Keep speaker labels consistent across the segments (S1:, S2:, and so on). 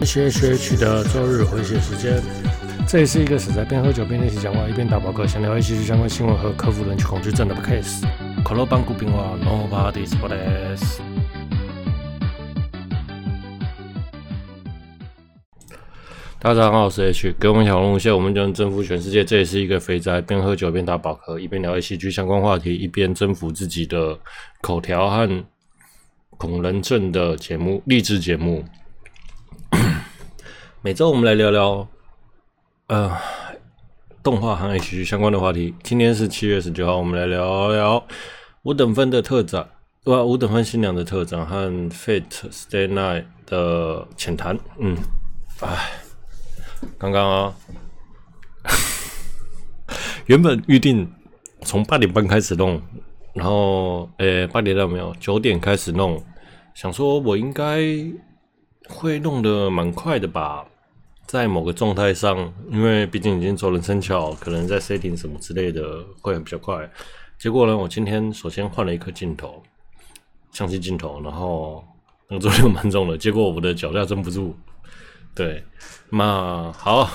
S1: H H H 的周日回血时间，这也是一个死宅边喝酒边练习讲话，一边打饱嗝，想聊一些相关新闻和克服人群恐惧症的 case。可乐邦古冰话，No parties for this。大家好，我是 H，给我们小龙虾，我们就能征服全世界。这也是一个肥宅边喝酒边打饱嗝，一边聊 A C G 相关话题，一边征服自己的口条和恐人症的节目，励志节目。每周我们来聊聊，呃，动画和 H G 相关的话题。今天是七月十九号，我们来聊聊五等分的特展，对吧？五等分新娘的特展和 Fate Stay Night 的浅谈。嗯，哎，刚刚啊，原本预定从八点半开始弄，然后，诶，八点到没有？九点开始弄，想说我应该会弄得蛮快的吧。在某个状态上，因为毕竟已经做人生巧，可能在 setting 什么之类的会比较快。结果呢，我今天首先换了一颗镜头，相机镜头，然后那个重量蛮重的，结果我的脚架撑不住。对，那好，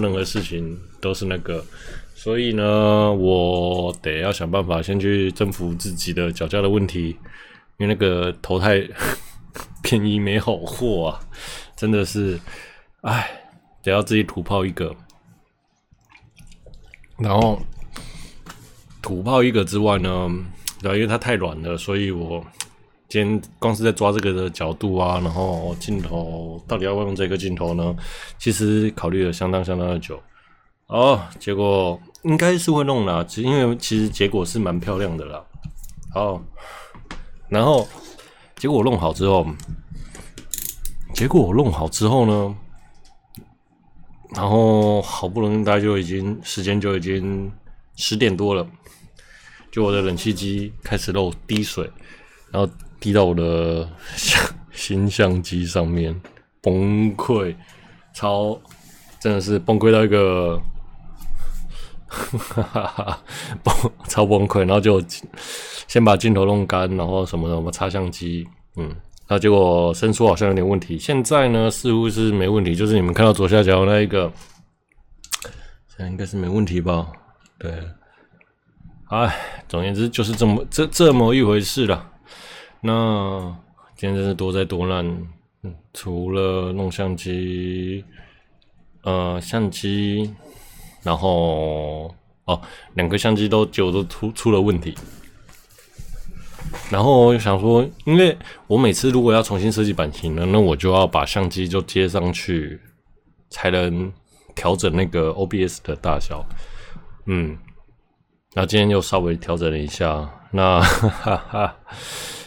S1: 任何事情都是那个，所以呢，我得要想办法先去征服自己的脚架的问题，因为那个头太便宜没好货啊，真的是，唉。得要自己土炮一个，然后土炮一个之外呢，然后因为它太软了，所以我今天光是在抓这个的角度啊，然后镜头到底要不要用这个镜头呢？其实考虑了相当相当的久，哦，结果应该是会弄啦，其实因为其实结果是蛮漂亮的啦，好，然后结果我弄好之后，结果我弄好之后呢？然后好不容易，大家就已经时间就已经十点多了，就我的冷气机开始漏滴水，然后滴到我的相新相机上面，崩溃，超真的是崩溃到一个，哈哈哈，崩超崩溃，然后就先把镜头弄干，然后什么什么擦相机，嗯。那结果伸缩好像有点问题，现在呢似乎是没问题，就是你们看到左下角那一个，现在应该是没问题吧？对，哎，总而言之就是这么这这么一回事了。那今天真是多灾多难，嗯，除了弄相机，呃，相机，然后哦，两个相机都就都出出了问题。然后我就想说，因为我每次如果要重新设计版型呢，那我就要把相机就接上去，才能调整那个 OBS 的大小。嗯，那今天又稍微调整了一下，那哈哈哈，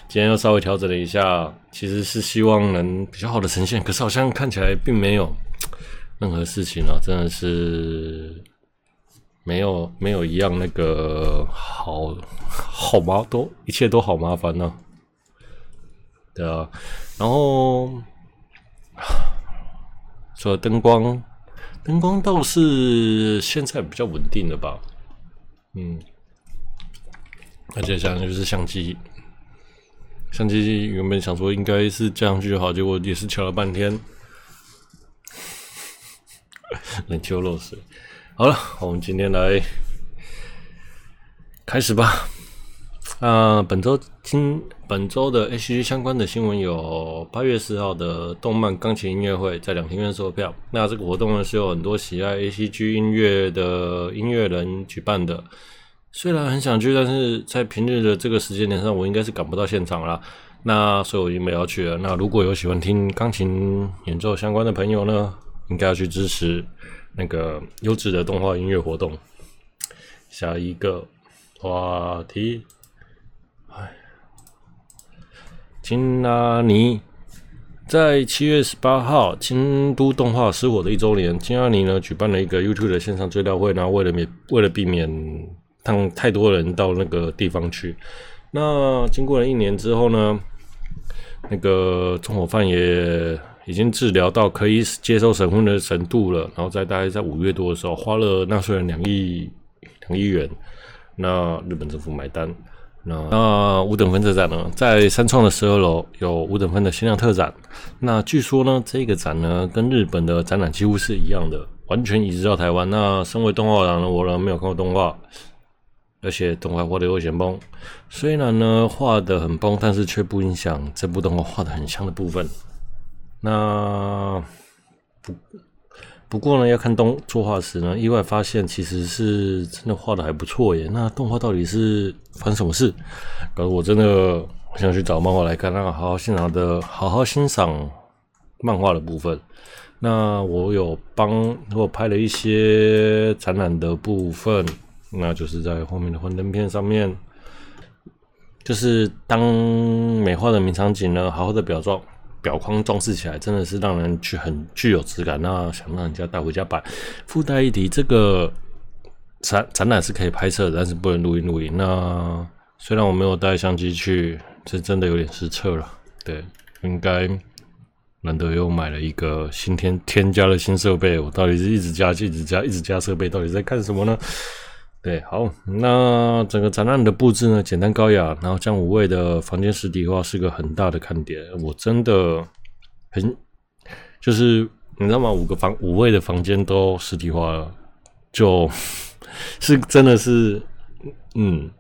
S1: 今天又稍微调整了一下，其实是希望能比较好的呈现，可是好像看起来并没有任何事情啊，真的是。没有没有一样那个好好麻都一切都好麻烦呢、对啊，然后除了灯光，灯光倒是现在比较稳定了吧，嗯，那接下来就是相机，相机原本想说应该是这样就好，结果也是调了半天，冷气漏水。好了，我们今天来开始吧。啊、本周今本周的 H G 相关的新闻有八月四号的动漫钢琴音乐会，在两厅院售票。那这个活动呢，是有很多喜爱 A C G 音乐的音乐人举办的。虽然很想去，但是在平日的这个时间点上，我应该是赶不到现场了。那所以我已经没有去了。那如果有喜欢听钢琴演奏相关的朋友呢，应该要去支持。那个优质的动画音乐活动，下一个话题，哎，金拉尼在七月十八号，京都动画失火的一周年，金阿尼呢举办了一个 YouTube 的线上追悼会，然后为了免为了避免让太多人到那个地方去，那经过了一年之后呢，那个纵火犯也。已经治疗到可以接受审问的程度了，然后在大概在五月多的时候花了纳税人两亿两亿元，那日本政府买单，那那五等分这展呢，在三创的十二楼有五等分的限量特展。那据说呢，这个展呢跟日本的展览几乎是一样的，完全移植到台湾。那身为动画党的我呢，没有看过动画，而且动画画的有点崩。虽然呢画的很崩，但是却不影响这部动画画的很像的部分。那不。不过呢，要看动作画时呢，意外发现其实是真的画的还不错耶。那动画到底是发生什么事？搞得我真的想去找漫画来看，那好好欣赏的，好好欣赏漫画的部分。那我有帮我拍了一些展览的部分，那就是在后面的幻灯片上面，就是当美化的名场景呢，好好的表状。表框装饰起来真的是让人去很具有质感，那想让人家带回家摆。附带一提，这个展展览是可以拍摄，但是不能录音录影。那虽然我没有带相机去，这真的有点失策了。对，应该难得又买了一个新添添加了新设备，我到底是一直加一直加一直加设备，到底在干什么呢？对，好，那整个展览的布置呢，简单高雅，然后将五位的房间实体化是个很大的看点。我真的很，就是你知道吗？五个房五位的房间都实体化了，就 是真的是，嗯，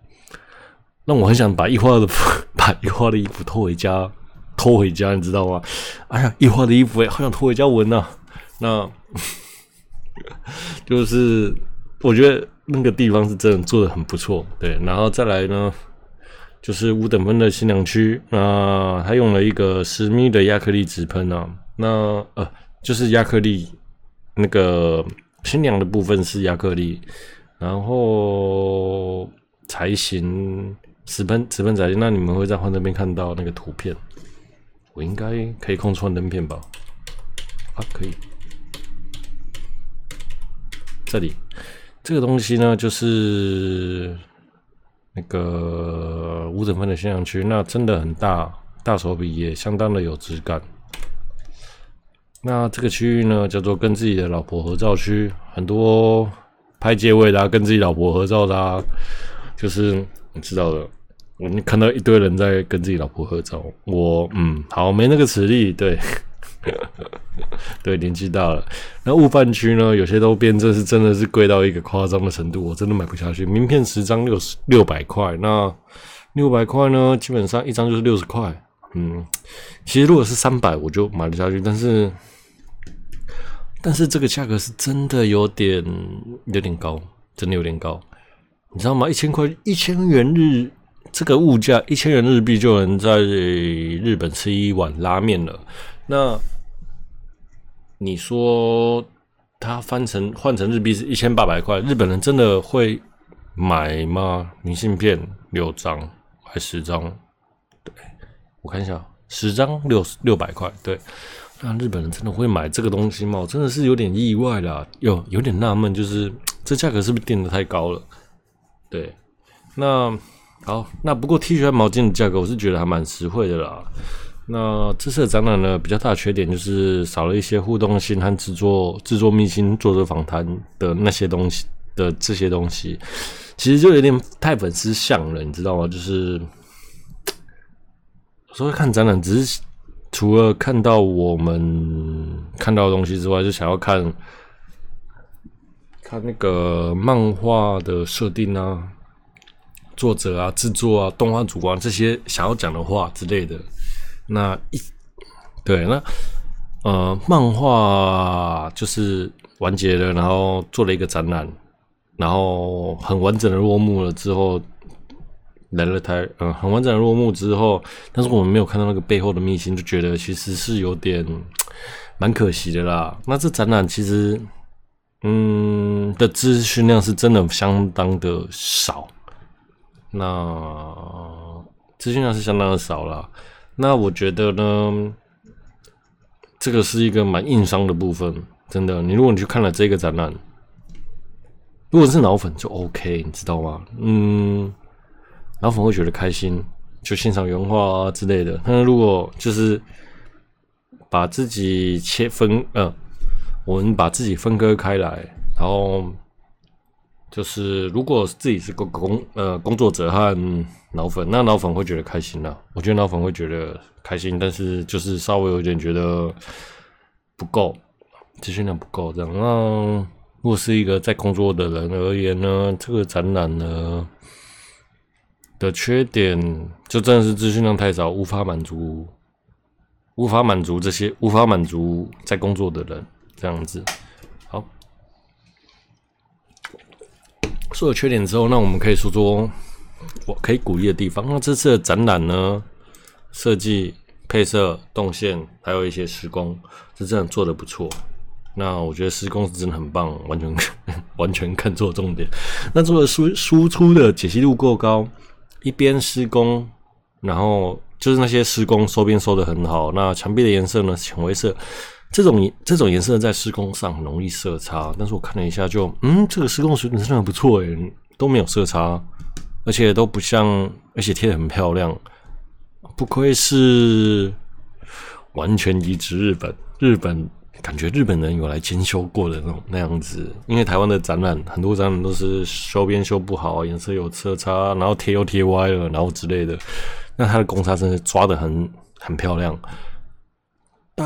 S1: 那我很想把一花的把一花的衣服拖回家，拖回家，你知道吗？哎呀，一花的衣服哎，好想拖回家闻呐。那 就是我觉得。那个地方是真的做的很不错，对，然后再来呢，就是五等分的新娘区，那他用了一个十米的亚克力纸喷啊，那呃就是亚克力那个新娘的部分是亚克力，然后才行纸喷纸喷彩，那你们会在幻灯片看到那个图片，我应该可以控制幻灯片吧？啊，可以，这里。这个东西呢，就是那个五等分的现象区，那真的很大，大手笔也相当的有质感。那这个区域呢，叫做跟自己的老婆合照区，很多拍街位的，跟自己老婆合照的啊，就是你知道的，我们看到一堆人在跟自己老婆合照，我嗯，好，没那个实力，对。对，年纪大了。那误贩区呢？有些都变，这是真的是贵到一个夸张的程度，我真的买不下去。名片十张六十六百块，那六百块呢？基本上一张就是六十块。嗯，其实如果是三百，我就买得下去。但是，但是这个价格是真的有点有点高，真的有点高。你知道吗？一千块，一千元日，这个物价，一千元日币就能在日本吃一碗拉面了。那你说他翻成换成日币是一千八百块，日本人真的会买吗？明信片六张还十张？对，我看一下，十张六六百块。对，那日本人真的会买这个东西吗？我真的是有点意外啦，有有点纳闷，就是这价格是不是定得太高了？对，那好，那不过 T 恤和毛巾的价格我是觉得还蛮实惠的啦。那这次的展览呢，比较大的缺点就是少了一些互动性和制作制作秘辛、作者访谈的那些东西的这些东西，其实就有点太粉丝像了，你知道吗？就是 所以看展览，只是除了看到我们看到的东西之外，就想要看看那个漫画的设定啊、作者啊、制作啊、动画主观这些想要讲的话之类的。那一对那呃，漫画就是完结了，然后做了一个展览，然后很完整的落幕了之后，来了台，嗯、很完整的落幕之后，但是我们没有看到那个背后的秘辛，就觉得其实是有点蛮可惜的啦。那这展览其实，嗯，的资讯量是真的相当的少，那资讯量是相当的少啦。那我觉得呢，这个是一个蛮硬伤的部分，真的。你如果你去看了这个展览，如果是脑粉就 OK，你知道吗？嗯，脑粉会觉得开心，就欣赏原画啊之类的。那如果就是把自己切分，呃，我们把自己分割开来，然后就是如果自己是工工呃工作者和脑粉，那脑粉会觉得开心啦。我觉得脑粉会觉得开心，但是就是稍微有点觉得不够，资讯量不够这样。那如果是一个在工作的人而言呢，这个展览呢的缺点就真的是资讯量太少，无法满足，无法满足这些，无法满足在工作的人这样子。说了缺点之后，那我们可以说说我可以鼓励的地方。那这次的展览呢，设计、配色、动线，还有一些施工，是真的做得不错。那我觉得施工是真的很棒，完全 完全看错重点。那做的输输出的解析度够高，一边施工，然后就是那些施工收边收的很好。那墙壁的颜色呢，浅灰色。这种这种颜色在施工上很容易色差，但是我看了一下就，嗯，这个施工水准真的很不错诶，都没有色差，而且都不像，而且贴的很漂亮，不愧是完全移植日本，日本感觉日本人有来监修过的那种那样子，因为台湾的展览很多展览都是修边修不好，颜色有色差，然后贴又贴歪了，然后之类的，那它的公差真的抓的很很漂亮。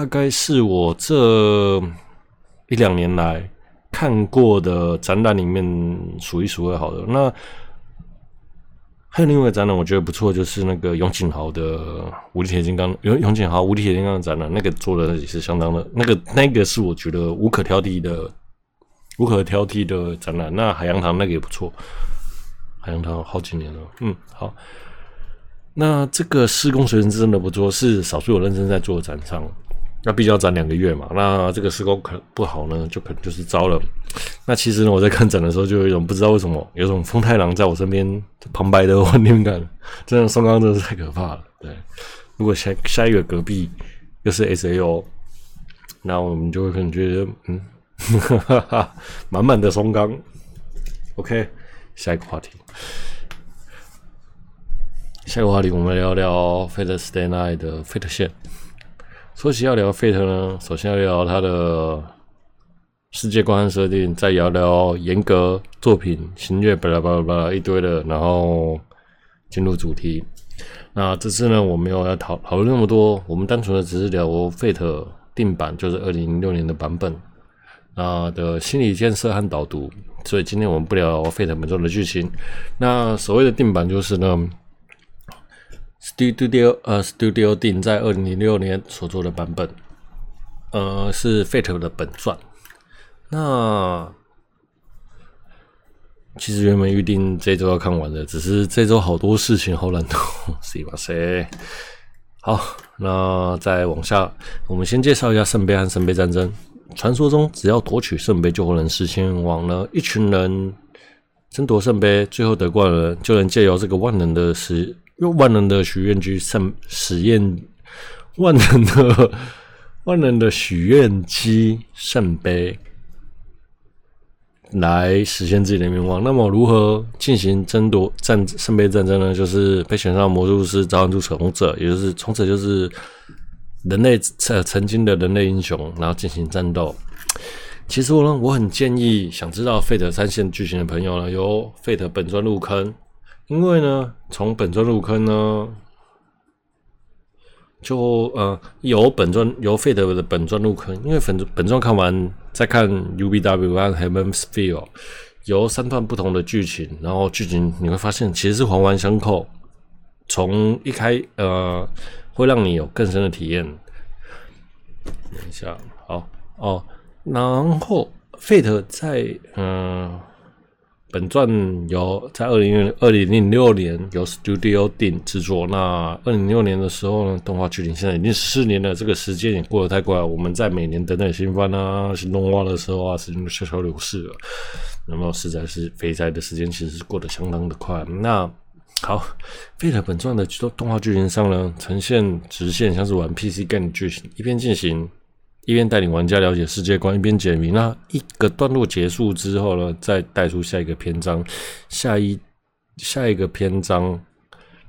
S1: 大概是我这一两年来看过的展览里面数一数二好的。那还有另外一个展览，我觉得不错，就是那个永井豪的无敌铁金刚，永永井豪无敌铁金刚的展览，那个做的也是相当的，那个那个是我觉得无可挑剔的，无可挑剔的展览。那海洋堂那个也不错，海洋堂好几年了，嗯，好。那这个施工水准真的不错，是少数有认真在做的展商。那毕竟要展两个月嘛，那这个施工可不好呢，就可能就是糟了。那其实呢，我在看展的时候，就有一种不知道为什么，有种风太郎在我身边旁白的幻听感。这样松冈真的是太可怕了。对，如果下下一个隔壁又是 SAO，那我们就会可能觉得，嗯，哈哈哈，满满的松冈。OK，下一个话题，下一个话题，我们聊聊 Fate Stay Night 的 Fate 线。说起要聊 Fate 呢，首先要聊它的世界观设定，再聊聊严格作品、新月巴拉巴拉巴拉一堆的，然后进入主题。那这次呢，我没有要讨讨论那么多，我们单纯的只是聊 Fate 定版，就是二零零六年的版本啊的心理建设和导读。所以今天我们不聊 Fate 本作的剧情。那所谓的定版就是呢。Studio 呃，Studio 定在二零零六年所做的版本，呃，是 Fate 的本传。那其实原本预定这周要看完的，只是这周好多事情，好懒惰。是吧？谁？好，那再往下，我们先介绍一下圣杯和圣杯战争。传说中，只要夺取圣杯，就能实现愿望了。一群人争夺圣杯，最后得冠了，就能借由这个万能的时。用万能的许愿机圣实验，万能的万能的许愿机圣杯来实现自己的愿望。那么，如何进行争夺战圣杯战争呢？就是被选上魔术师召唤出从者，也就是从此就是人类曾曾经的人类英雄，然后进行战斗。其实我呢，我很建议想知道 Fate 三线剧情的朋友呢，由 Fate 本传入坑。因为呢，从本传入坑呢，就呃由本传由 Fate 的本传入坑，因为本本传看完再看 UBW 和 Heaven's Feel，由三段不同的剧情，然后剧情你会发现其实是环环相扣，从一开呃会让你有更深的体验。等一下，好哦，然后 Fate 在嗯。本传由在二零二零零六年由 Studio 定制作。那二零零六年的时候呢，动画距离现在已经四年了，这个时间也过得太快了。我们在每年等等新番啊、新动画的时候啊，时间都悄悄流逝了。那么实在是肥宅的时间其实是过得相当的快。那好，Fate 本传的动画剧情上呢，呈现直线，像是玩 PC game 剧情，一边进行。一边带领玩家了解世界观，一边解谜。那一个段落结束之后呢，再带出下一个篇章，下一下一个篇章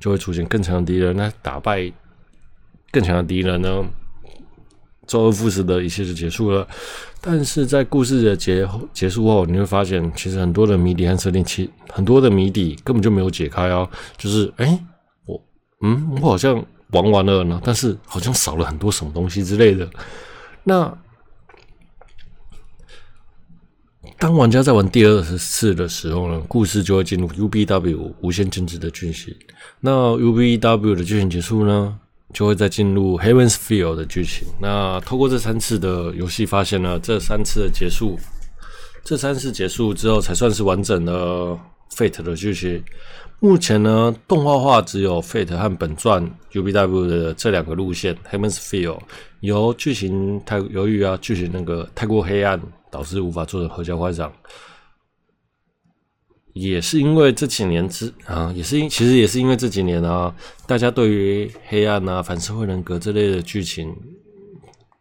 S1: 就会出现更强的敌人。那打败更强的敌人呢，周而复始的一切就结束了。但是在故事的结结束后，你会发现，其实很多的谜底和设定，其很多的谜底根本就没有解开哦。就是，哎，我，嗯，我好像玩完了呢，但是好像少了很多什么东西之类的。那当玩家在玩第二次的时候呢，故事就会进入 UBW 无限进制的剧情。那 UBW 的剧情结束呢，就会再进入 Heaven's Field 的剧情。那透过这三次的游戏，发现呢，这三次的结束，这三次结束之后，才算是完整的 Fate 的剧情。目前呢，动画化只有 Fate 和本传 UBW 的这两个路线。Heaven's Feel 由剧情太由于啊，剧情那个太过黑暗，导致无法做成合家欢赏。也是因为这几年之啊，也是因其实也是因为这几年啊，大家对于黑暗啊、反社会人格这类的剧情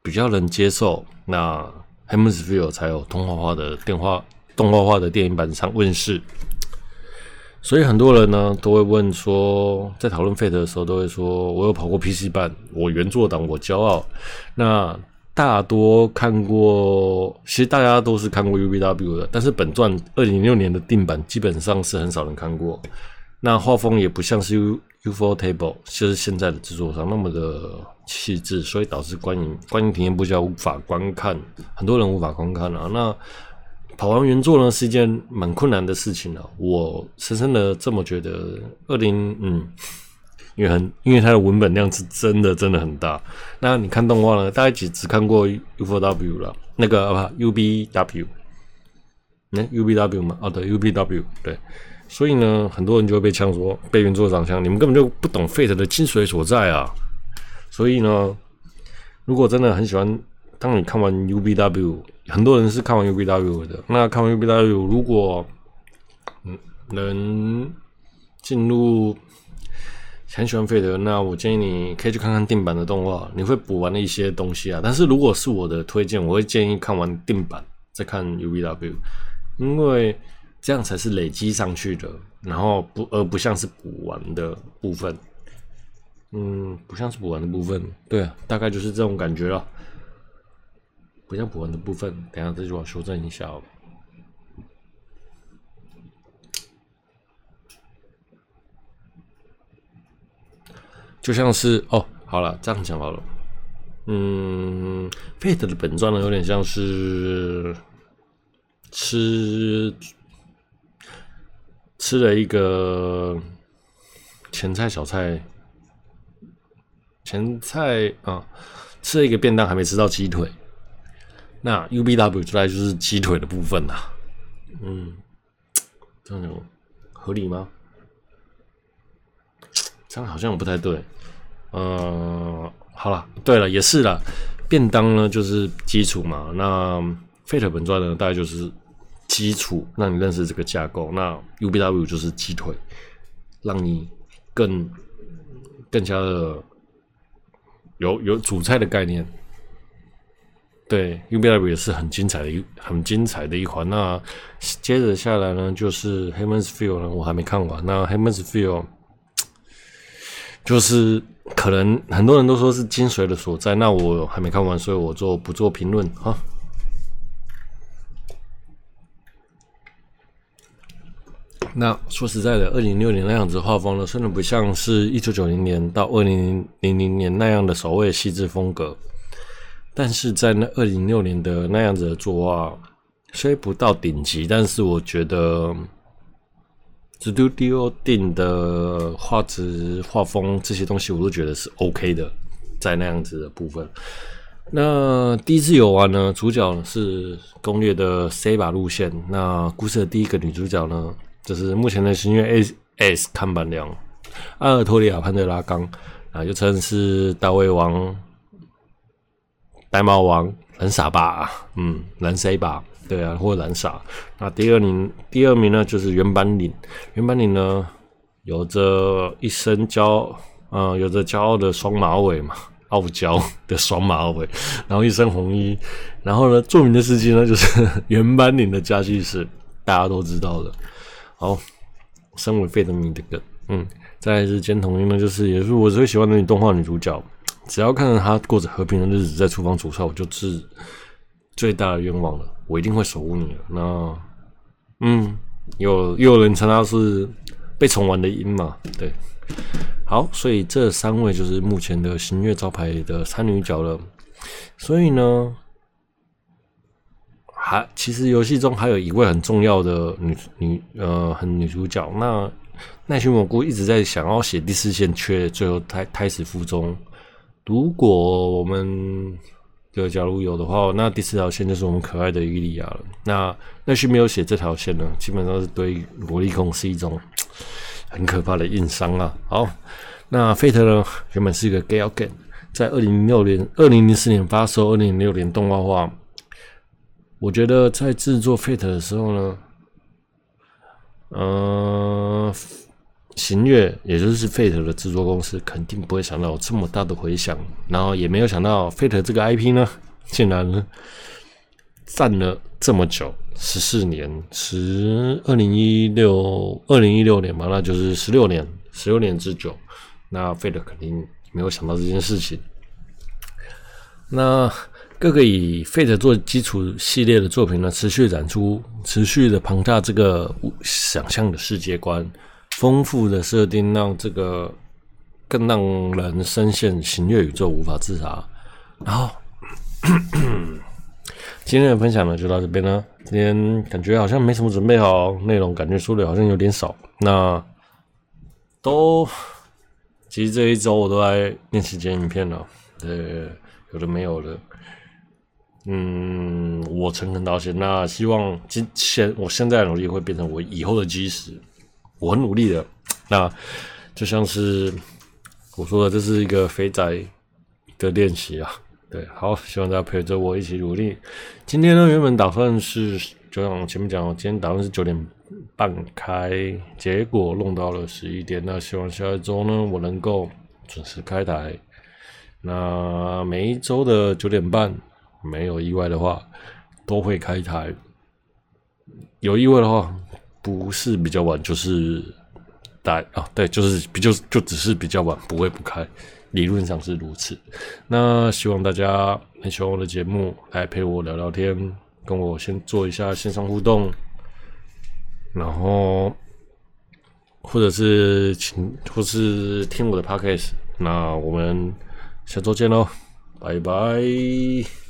S1: 比较能接受，那 Hemisphere 才有动画化的电话动画化的电影版上问世。所以很多人呢都会问说，在讨论 Fate 的时候，都会说我有跑过 PC 版，我原作党，我骄傲。那大多看过，其实大家都是看过 UBW 的，但是本传二零零六年的定版基本上是很少人看过。那画风也不像是 U Ufotable，就是现在的制作上那么的细致，所以导致观影观影体验不佳，无法观看，很多人无法观看啊。那跑完原作呢是一件蛮困难的事情啊，我深深的这么觉得。二零嗯。因为很，因为它的文本量是真的真的很大。那你看动画呢？大家只只看过 UFW 了，那个啊 UBW，那 UBW 嘛，哦对 UBW 对。所以呢，很多人就会被呛说，被原作长相，你们根本就不懂 Fate 的精髓所在啊。所以呢，如果真的很喜欢，当你看完 UBW，很多人是看完 UBW 的。那看完 UBW，如果嗯能进入。很喜欢费德那我建议你可以去看看定版的动画，你会补完的一些东西啊。但是如果是我的推荐，我会建议看完定版再看 UBW，因为这样才是累积上去的，然后不而不像是补完的部分。嗯，不像是补完的部分，对啊，大概就是这种感觉了。不像补完的部分，等下这句话修正一下哦。就像是哦，好了，这样讲好了。嗯，Fate 的本传呢，有点像是吃吃了一个前菜、小菜、前菜啊，吃了一个便当，还没吃到鸡腿。那 UBW 出来就是鸡腿的部分呐。嗯，这样有合理吗？这样好像不太对，呃，好了，对了，也是了，便当呢就是基础嘛，那 Fate 本传呢大概就是基础，让你认识这个架构，那 UBW 就是鸡腿，让你更更加的有有主菜的概念。对，UBW 也是很精彩的一很精彩的一环。那接着下来呢，就是 Heaven's Feel 呢，我还没看完。那 Heaven's Feel。就是可能很多人都说是精髓的所在，那我还没看完，所以我做不做评论哈。那说实在的，二零六零那样子画风呢，虽然不像是一九九零年到二零零零年那样的所谓细致风格，但是在那二零零六年的那样子的作画，虽不到顶级，但是我觉得。Studio 定的画质、画风这些东西，我都觉得是 OK 的，在那样子的部分。那第一次游玩呢，主角是攻略的 Saber 路线。那故事的第一个女主角呢，就是目前的星月 S S 看板娘阿尔托利亚潘德拉冈啊，又称是大卫王、白毛王、蓝傻吧，嗯，蓝 C 吧。对啊，或蓝傻。那第二名，第二名呢，就是原班领。原班领呢，有着一身骄，啊、呃，有着骄傲的双马尾嘛，傲娇的双马尾，然后一身红衣。然后呢，著名的事迹呢，就是原班领的家具是大家都知道的。好，身为费德米的梗，嗯，再来是尖童音呢，就是也是我最喜欢的女动画女主角，只要看到他过着和平的日子，在厨房煮菜，我就是最大的愿望了。我一定会守护你。那，嗯，有又有人称他是被宠完的鹰嘛？对，好，所以这三位就是目前的型月招牌的三女角了。所以呢，还其实游戏中还有一位很重要的女女呃，很女主角。那奈须蘑菇一直在想要写第四线，却最后胎胎死腹中。如果我们就假如有的话，那第四条线就是我们可爱的伊利亚了。那那些没有写这条线呢，基本上是对萝莉控是一种很可怕的硬伤啊。好，那 Fate 呢，原本是一个 Gal Game，在二零零六年、二零零四年发售，二零零六年动画化。我觉得在制作 Fate 的时候呢，嗯、行月，也就是 Fate 的制作公司，肯定不会想到有这么大的回响，然后也没有想到 Fate 这个 IP 呢，竟然呢站了这么久，十四年，十二零一六二零一六年嘛，那就是十六年，十六年之久。那 Fate 肯定没有想到这件事情。那各个以 Fate 做基础系列的作品呢，持续展出，持续的庞大这个想象的世界观。丰富的设定让这个更让人深陷型月宇宙无法自拔。然后 今天的分享呢就到这边了。今天感觉好像没什么准备好内容，感觉说的好像有点少。那都其实这一周我都在练习剪影片了，对，有的没有的。嗯，我诚恳道歉。那希望今现我现在的努力会变成我以后的基石。我很努力的，那就像是我说的，这是一个肥仔的练习啊。对，好，希望大家陪着我一起努力。今天呢，原本打算是就像前面讲，今天打算是九点半开，结果弄到了十一点。那希望下一周呢，我能够准时开台。那每一周的九点半，没有意外的话，都会开台。有意外的话。不是比较晚，就是大啊，对，就是比较就只是比较晚，不会不开，理论上是如此。那希望大家很喜欢我的节目，来陪我聊聊天，跟我先做一下线上互动，然后或者是请或是听我的 podcast。那我们下周见喽，拜拜。